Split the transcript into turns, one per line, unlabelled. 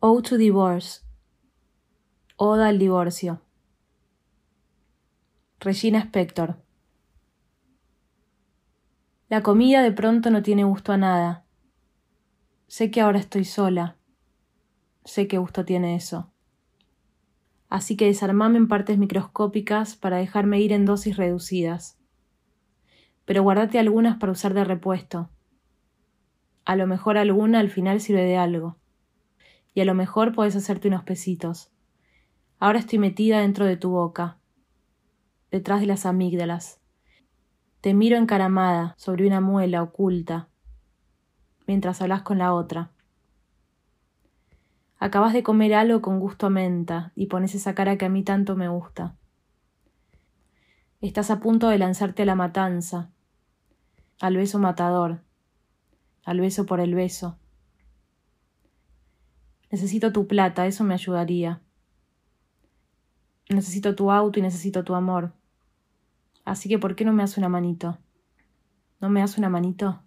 Ode to Divorce. Oda al divorcio. Regina Spector. La comida de pronto no tiene gusto a nada. Sé que ahora estoy sola. Sé qué gusto tiene eso. Así que desarmame en partes microscópicas para dejarme ir en dosis reducidas. Pero guardate algunas para usar de repuesto. A lo mejor alguna al final sirve de algo. Y a lo mejor puedes hacerte unos pesitos. Ahora estoy metida dentro de tu boca, detrás de las amígdalas. Te miro encaramada sobre una muela oculta, mientras hablas con la otra. Acabas de comer algo con gusto menta y pones esa cara que a mí tanto me gusta. Estás a punto de lanzarte a la matanza, al beso matador, al beso por el beso. Necesito tu plata, eso me ayudaría. Necesito tu auto y necesito tu amor. Así que, ¿por qué no me das una manito? ¿No me das una manito?